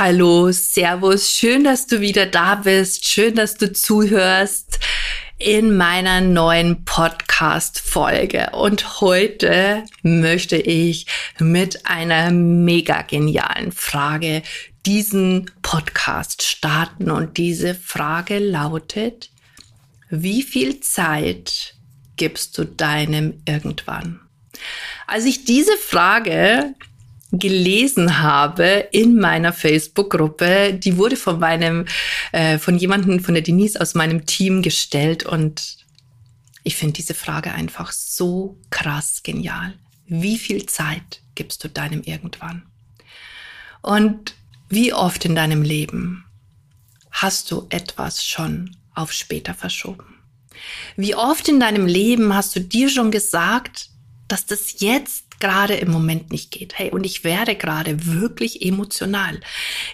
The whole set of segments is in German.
Hallo, Servus, schön, dass du wieder da bist, schön, dass du zuhörst in meiner neuen Podcast-Folge. Und heute möchte ich mit einer mega genialen Frage diesen Podcast starten. Und diese Frage lautet, wie viel Zeit gibst du deinem irgendwann? Als ich diese Frage gelesen habe in meiner Facebook-Gruppe. Die wurde von meinem, äh, von jemandem, von der Denise aus meinem Team gestellt und ich finde diese Frage einfach so krass genial. Wie viel Zeit gibst du deinem irgendwann? Und wie oft in deinem Leben hast du etwas schon auf später verschoben? Wie oft in deinem Leben hast du dir schon gesagt, dass das jetzt gerade im Moment nicht geht. Hey, und ich werde gerade wirklich emotional.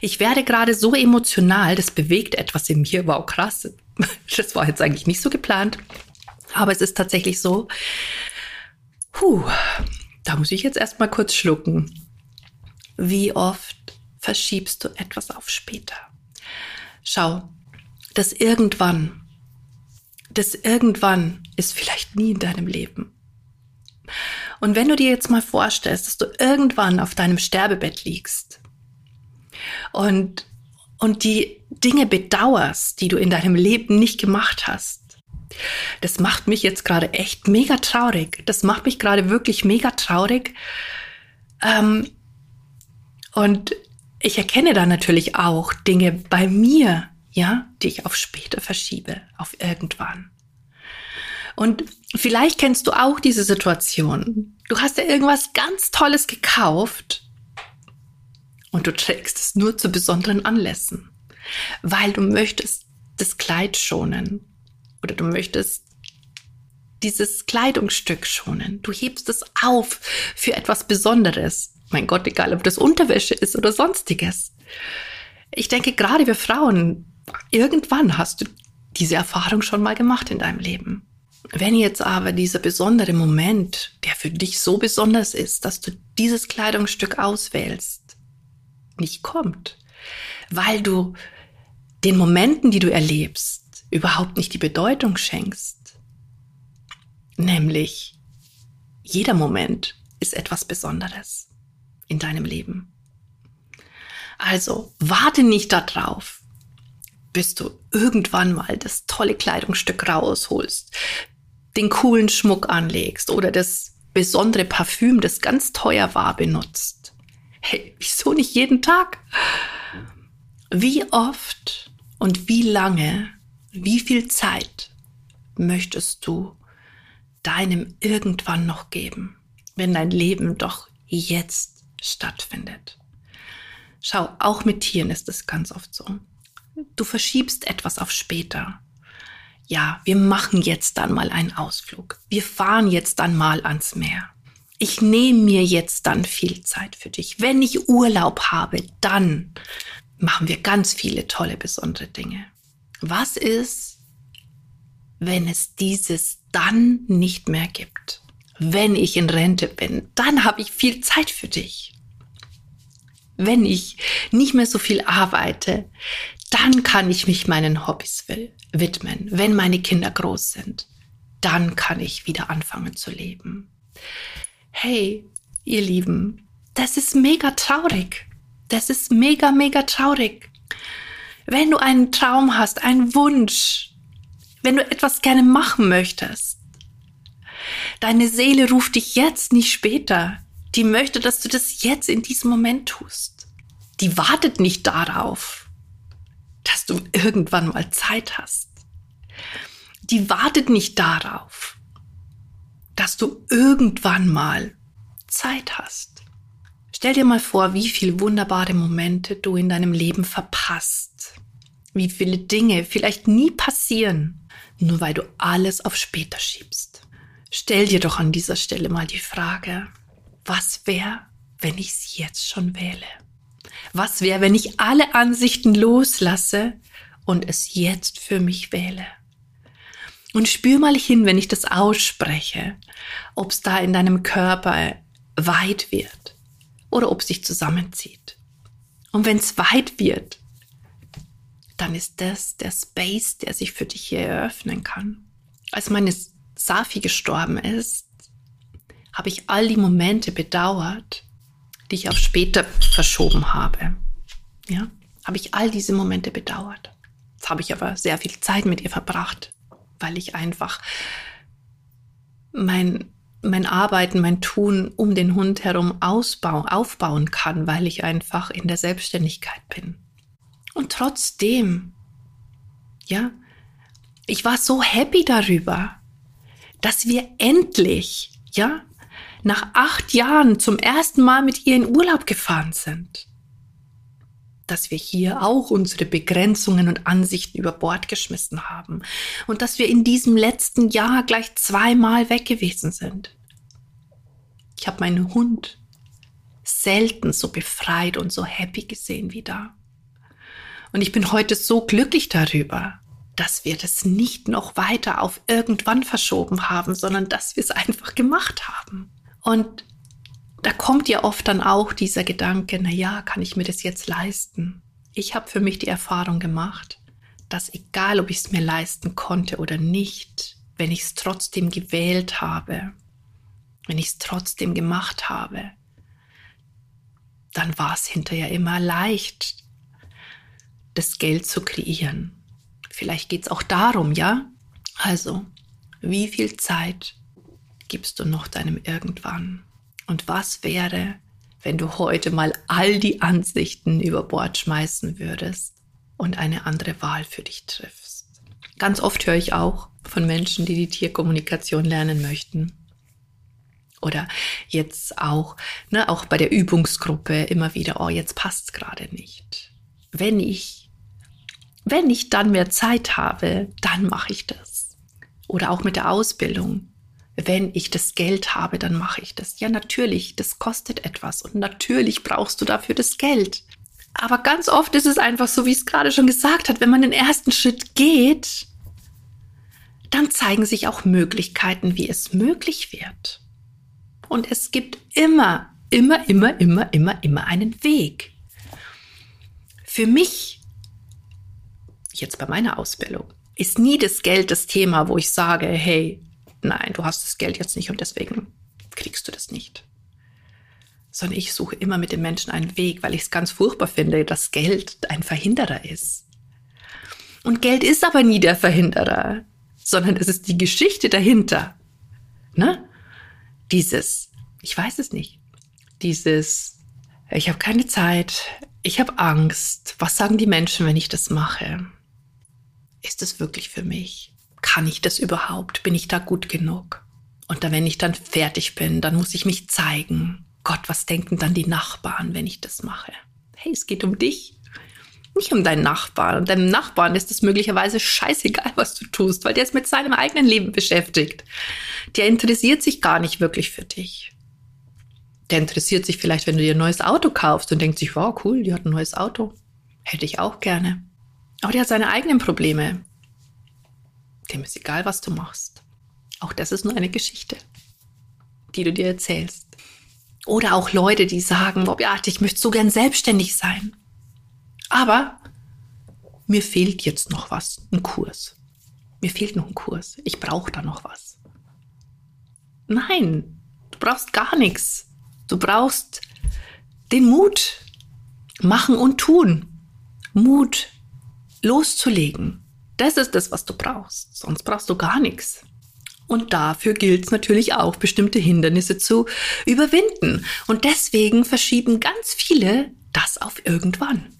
Ich werde gerade so emotional, das bewegt etwas in mir. Wow, krass. Das war jetzt eigentlich nicht so geplant. Aber es ist tatsächlich so. Puh, da muss ich jetzt erstmal kurz schlucken. Wie oft verschiebst du etwas auf später? Schau, das irgendwann, das irgendwann ist vielleicht nie in deinem Leben. Und wenn du dir jetzt mal vorstellst, dass du irgendwann auf deinem Sterbebett liegst und, und die Dinge bedauerst, die du in deinem Leben nicht gemacht hast, das macht mich jetzt gerade echt mega traurig. Das macht mich gerade wirklich mega traurig. Ähm, und ich erkenne da natürlich auch Dinge bei mir, ja, die ich auf später verschiebe, auf irgendwann. Und vielleicht kennst du auch diese Situation. Du hast ja irgendwas ganz Tolles gekauft und du trägst es nur zu besonderen Anlässen, weil du möchtest das Kleid schonen oder du möchtest dieses Kleidungsstück schonen. Du hebst es auf für etwas Besonderes. Mein Gott, egal ob das Unterwäsche ist oder sonstiges. Ich denke, gerade wir Frauen, irgendwann hast du diese Erfahrung schon mal gemacht in deinem Leben. Wenn jetzt aber dieser besondere Moment, der für dich so besonders ist, dass du dieses Kleidungsstück auswählst, nicht kommt, weil du den Momenten, die du erlebst, überhaupt nicht die Bedeutung schenkst, nämlich jeder Moment ist etwas Besonderes in deinem Leben. Also warte nicht darauf, bis du irgendwann mal das tolle Kleidungsstück rausholst, den coolen Schmuck anlegst oder das besondere Parfüm, das ganz teuer war, benutzt. Hey, wieso nicht jeden Tag? Wie oft und wie lange, wie viel Zeit möchtest du deinem irgendwann noch geben, wenn dein Leben doch jetzt stattfindet? Schau, auch mit Tieren ist es ganz oft so. Du verschiebst etwas auf später ja, wir machen jetzt dann mal einen Ausflug. Wir fahren jetzt dann mal ans Meer. Ich nehme mir jetzt dann viel Zeit für dich. Wenn ich Urlaub habe, dann machen wir ganz viele tolle, besondere Dinge. Was ist, wenn es dieses dann nicht mehr gibt? Wenn ich in Rente bin, dann habe ich viel Zeit für dich. Wenn ich nicht mehr so viel arbeite, dann kann ich mich meinen Hobbys widmen. Wenn meine Kinder groß sind, dann kann ich wieder anfangen zu leben. Hey, ihr Lieben, das ist mega traurig. Das ist mega, mega traurig. Wenn du einen Traum hast, einen Wunsch, wenn du etwas gerne machen möchtest, deine Seele ruft dich jetzt, nicht später. Die möchte, dass du das jetzt in diesem Moment tust. Die wartet nicht darauf, dass du irgendwann mal Zeit hast. Die wartet nicht darauf, dass du irgendwann mal Zeit hast. Stell dir mal vor, wie viele wunderbare Momente du in deinem Leben verpasst, wie viele Dinge vielleicht nie passieren, nur weil du alles auf später schiebst. Stell dir doch an dieser Stelle mal die Frage, was wäre, wenn ich es jetzt schon wähle? Was wäre, wenn ich alle Ansichten loslasse und es jetzt für mich wähle? Und spür mal hin, wenn ich das ausspreche, ob es da in deinem Körper weit wird oder ob es sich zusammenzieht. Und wenn es weit wird, dann ist das der Space, der sich für dich hier eröffnen kann. Als meine Safi gestorben ist, habe ich all die Momente bedauert, die ich auf später verschoben habe. Ja, habe ich all diese Momente bedauert. Jetzt habe ich aber sehr viel Zeit mit ihr verbracht, weil ich einfach mein, mein Arbeiten, mein Tun um den Hund herum ausbauen, aufbauen kann, weil ich einfach in der Selbstständigkeit bin. Und trotzdem, ja, ich war so happy darüber, dass wir endlich, ja, nach acht Jahren zum ersten Mal mit ihr in Urlaub gefahren sind. Dass wir hier auch unsere Begrenzungen und Ansichten über Bord geschmissen haben und dass wir in diesem letzten Jahr gleich zweimal weg gewesen sind. Ich habe meinen Hund selten so befreit und so happy gesehen wie da. Und ich bin heute so glücklich darüber, dass wir das nicht noch weiter auf irgendwann verschoben haben, sondern dass wir es einfach gemacht haben. Und da kommt ja oft dann auch dieser Gedanke, na ja, kann ich mir das jetzt leisten? Ich habe für mich die Erfahrung gemacht, dass egal, ob ich es mir leisten konnte oder nicht, wenn ich es trotzdem gewählt habe, wenn ich es trotzdem gemacht habe, dann war es hinterher immer leicht, das Geld zu kreieren. Vielleicht geht es auch darum, ja? Also, wie viel Zeit gibst du noch deinem Irgendwann? Und was wäre, wenn du heute mal all die Ansichten über Bord schmeißen würdest und eine andere Wahl für dich triffst? Ganz oft höre ich auch von Menschen, die die Tierkommunikation lernen möchten. Oder jetzt auch, ne, auch bei der Übungsgruppe immer wieder, oh, jetzt passt es gerade nicht. Wenn ich wenn ich dann mehr Zeit habe, dann mache ich das. Oder auch mit der Ausbildung. Wenn ich das Geld habe, dann mache ich das. Ja, natürlich, das kostet etwas und natürlich brauchst du dafür das Geld. Aber ganz oft ist es einfach so, wie es gerade schon gesagt hat, wenn man den ersten Schritt geht, dann zeigen sich auch Möglichkeiten, wie es möglich wird. Und es gibt immer, immer, immer, immer, immer, immer einen Weg. Für mich jetzt bei meiner Ausbildung, ist nie das Geld das Thema, wo ich sage, hey, nein, du hast das Geld jetzt nicht und deswegen kriegst du das nicht. Sondern ich suche immer mit den Menschen einen Weg, weil ich es ganz furchtbar finde, dass Geld ein Verhinderer ist. Und Geld ist aber nie der Verhinderer, sondern es ist die Geschichte dahinter. Ne? Dieses, ich weiß es nicht, dieses, ich habe keine Zeit, ich habe Angst, was sagen die Menschen, wenn ich das mache? ist es wirklich für mich? Kann ich das überhaupt? Bin ich da gut genug? Und dann, wenn ich dann fertig bin, dann muss ich mich zeigen. Gott, was denken dann die Nachbarn, wenn ich das mache? Hey, es geht um dich, nicht um deinen Nachbarn. Und deinem Nachbarn ist es möglicherweise scheißegal, was du tust, weil der ist mit seinem eigenen Leben beschäftigt. Der interessiert sich gar nicht wirklich für dich. Der interessiert sich vielleicht, wenn du dir ein neues Auto kaufst und denkt sich, wow, cool, die hat ein neues Auto. Hätte ich auch gerne. Aber der hat seine eigenen Probleme. Dem ist egal, was du machst. Auch das ist nur eine Geschichte, die du dir erzählst. Oder auch Leute, die sagen, Bob, ja, ich möchte so gern selbstständig sein. Aber mir fehlt jetzt noch was, ein Kurs. Mir fehlt noch ein Kurs. Ich brauche da noch was. Nein, du brauchst gar nichts. Du brauchst den Mut. Machen und tun. Mut, loszulegen. Das ist das, was du brauchst. Sonst brauchst du gar nichts. Und dafür gilt es natürlich auch, bestimmte Hindernisse zu überwinden. Und deswegen verschieben ganz viele das auf irgendwann.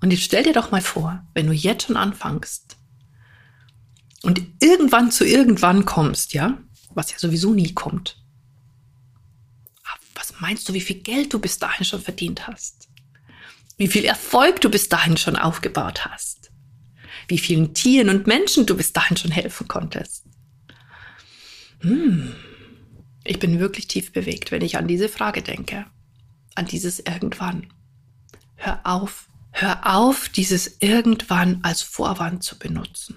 Und jetzt stell dir doch mal vor, wenn du jetzt schon anfängst und irgendwann zu irgendwann kommst, ja, was ja sowieso nie kommt. Was meinst du, wie viel Geld du bis dahin schon verdient hast? wie viel Erfolg du bis dahin schon aufgebaut hast. Wie vielen Tieren und Menschen du bis dahin schon helfen konntest. Hm. Ich bin wirklich tief bewegt, wenn ich an diese Frage denke. An dieses Irgendwann. Hör auf, hör auf, dieses Irgendwann als Vorwand zu benutzen.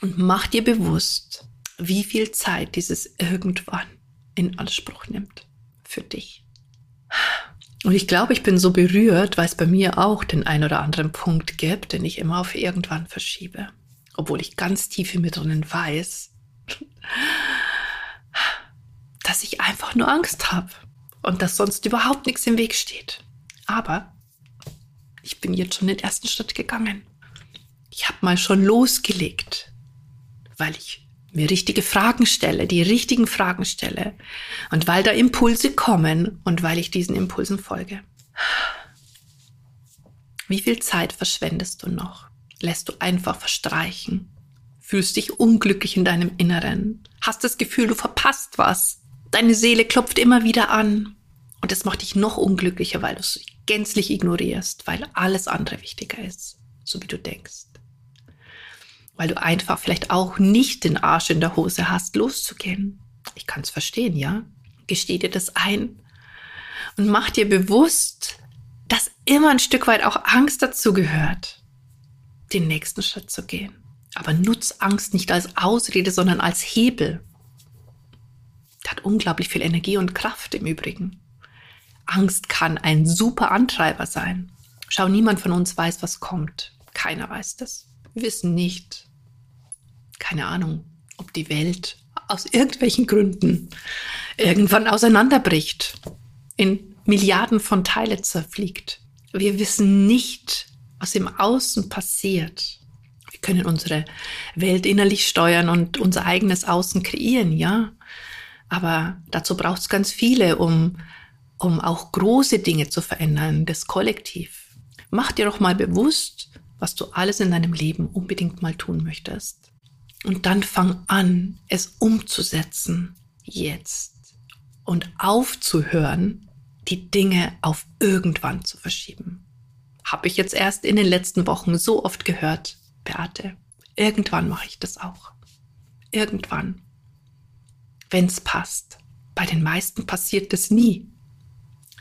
Und mach dir bewusst, wie viel Zeit dieses Irgendwann in Anspruch nimmt für dich. Und ich glaube, ich bin so berührt, weil es bei mir auch den ein oder anderen Punkt gibt, den ich immer auf irgendwann verschiebe. Obwohl ich ganz tief in mir drinnen weiß, dass ich einfach nur Angst habe und dass sonst überhaupt nichts im Weg steht. Aber ich bin jetzt schon den ersten Schritt gegangen. Ich habe mal schon losgelegt, weil ich mir richtige Fragen stelle, die richtigen Fragen stelle und weil da Impulse kommen und weil ich diesen Impulsen folge. Wie viel Zeit verschwendest du noch? Lässt du einfach verstreichen? Fühlst dich unglücklich in deinem Inneren? Hast das Gefühl, du verpasst was? Deine Seele klopft immer wieder an und es macht dich noch unglücklicher, weil du es gänzlich ignorierst, weil alles andere wichtiger ist, so wie du denkst weil du einfach vielleicht auch nicht den Arsch in der Hose hast, loszugehen. Ich kann es verstehen, ja? Gesteh dir das ein und mach dir bewusst, dass immer ein Stück weit auch Angst dazu gehört, den nächsten Schritt zu gehen. Aber nutz Angst nicht als Ausrede, sondern als Hebel. Das hat unglaublich viel Energie und Kraft im Übrigen. Angst kann ein super Antreiber sein. Schau, niemand von uns weiß, was kommt. Keiner weiß das. Wir wissen nicht, keine Ahnung, ob die Welt aus irgendwelchen Gründen irgendwann auseinanderbricht, in Milliarden von Teile zerfliegt. Wir wissen nicht, was im Außen passiert. Wir können unsere Welt innerlich steuern und unser eigenes Außen kreieren, ja. Aber dazu braucht es ganz viele, um, um auch große Dinge zu verändern, das Kollektiv. Mach dir doch mal bewusst, was du alles in deinem Leben unbedingt mal tun möchtest. Und dann fang an, es umzusetzen, jetzt. Und aufzuhören, die Dinge auf irgendwann zu verschieben. Habe ich jetzt erst in den letzten Wochen so oft gehört, Beate. Irgendwann mache ich das auch. Irgendwann. Wenn es passt. Bei den meisten passiert das nie.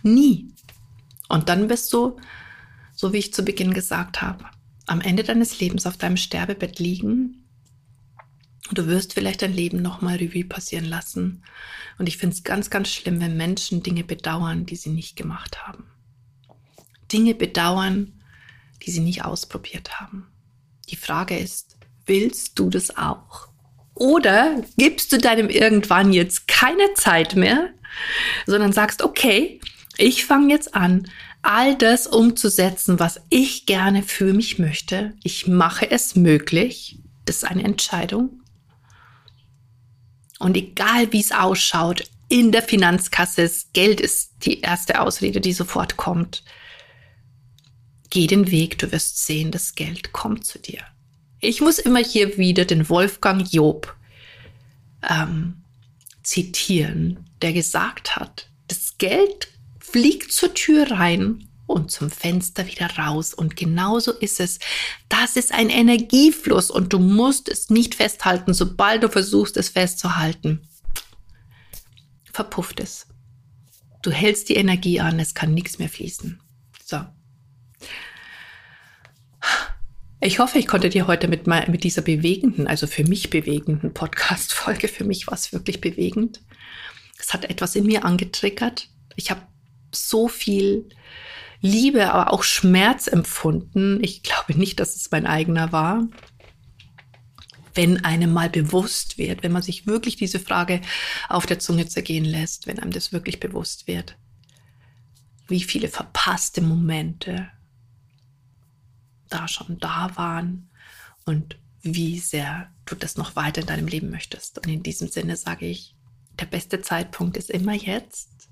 Nie. Und dann bist du, so wie ich zu Beginn gesagt habe, am Ende deines Lebens auf deinem Sterbebett liegen Du wirst vielleicht dein Leben nochmal Revue passieren lassen. Und ich finde es ganz, ganz schlimm, wenn Menschen Dinge bedauern, die sie nicht gemacht haben. Dinge bedauern, die sie nicht ausprobiert haben. Die Frage ist, willst du das auch? Oder gibst du deinem irgendwann jetzt keine Zeit mehr, sondern sagst, okay, ich fange jetzt an, all das umzusetzen, was ich gerne für mich möchte. Ich mache es möglich. Das ist eine Entscheidung. Und egal wie es ausschaut, in der Finanzkasse, das Geld ist die erste Ausrede, die sofort kommt. Geh den Weg, du wirst sehen, das Geld kommt zu dir. Ich muss immer hier wieder den Wolfgang Job ähm, zitieren, der gesagt hat, das Geld fliegt zur Tür rein und zum Fenster wieder raus. Und genauso ist es. Das ist ein Energiefluss und du musst es nicht festhalten. Sobald du versuchst, es festzuhalten, verpufft es. Du hältst die Energie an, es kann nichts mehr fließen. So. Ich hoffe, ich konnte dir heute mit, mit dieser bewegenden, also für mich bewegenden Podcast-Folge, für mich war es wirklich bewegend. Es hat etwas in mir angetriggert. Ich habe so viel Liebe, aber auch Schmerz empfunden. Ich glaube nicht, dass es mein eigener war. Wenn einem mal bewusst wird, wenn man sich wirklich diese Frage auf der Zunge zergehen lässt, wenn einem das wirklich bewusst wird, wie viele verpasste Momente da schon da waren und wie sehr du das noch weiter in deinem Leben möchtest. Und in diesem Sinne sage ich, der beste Zeitpunkt ist immer jetzt.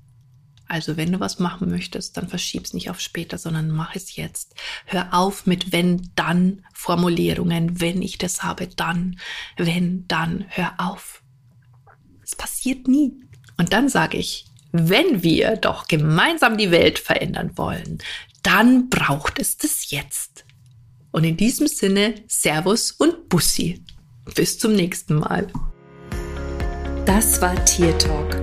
Also wenn du was machen möchtest, dann verschieb's nicht auf später, sondern mach es jetzt. Hör auf mit wenn dann Formulierungen, wenn ich das habe, dann, wenn dann, hör auf. Es passiert nie. Und dann sage ich, wenn wir doch gemeinsam die Welt verändern wollen, dann braucht es das jetzt. Und in diesem Sinne, Servus und Bussi. Bis zum nächsten Mal. Das war Tier Talk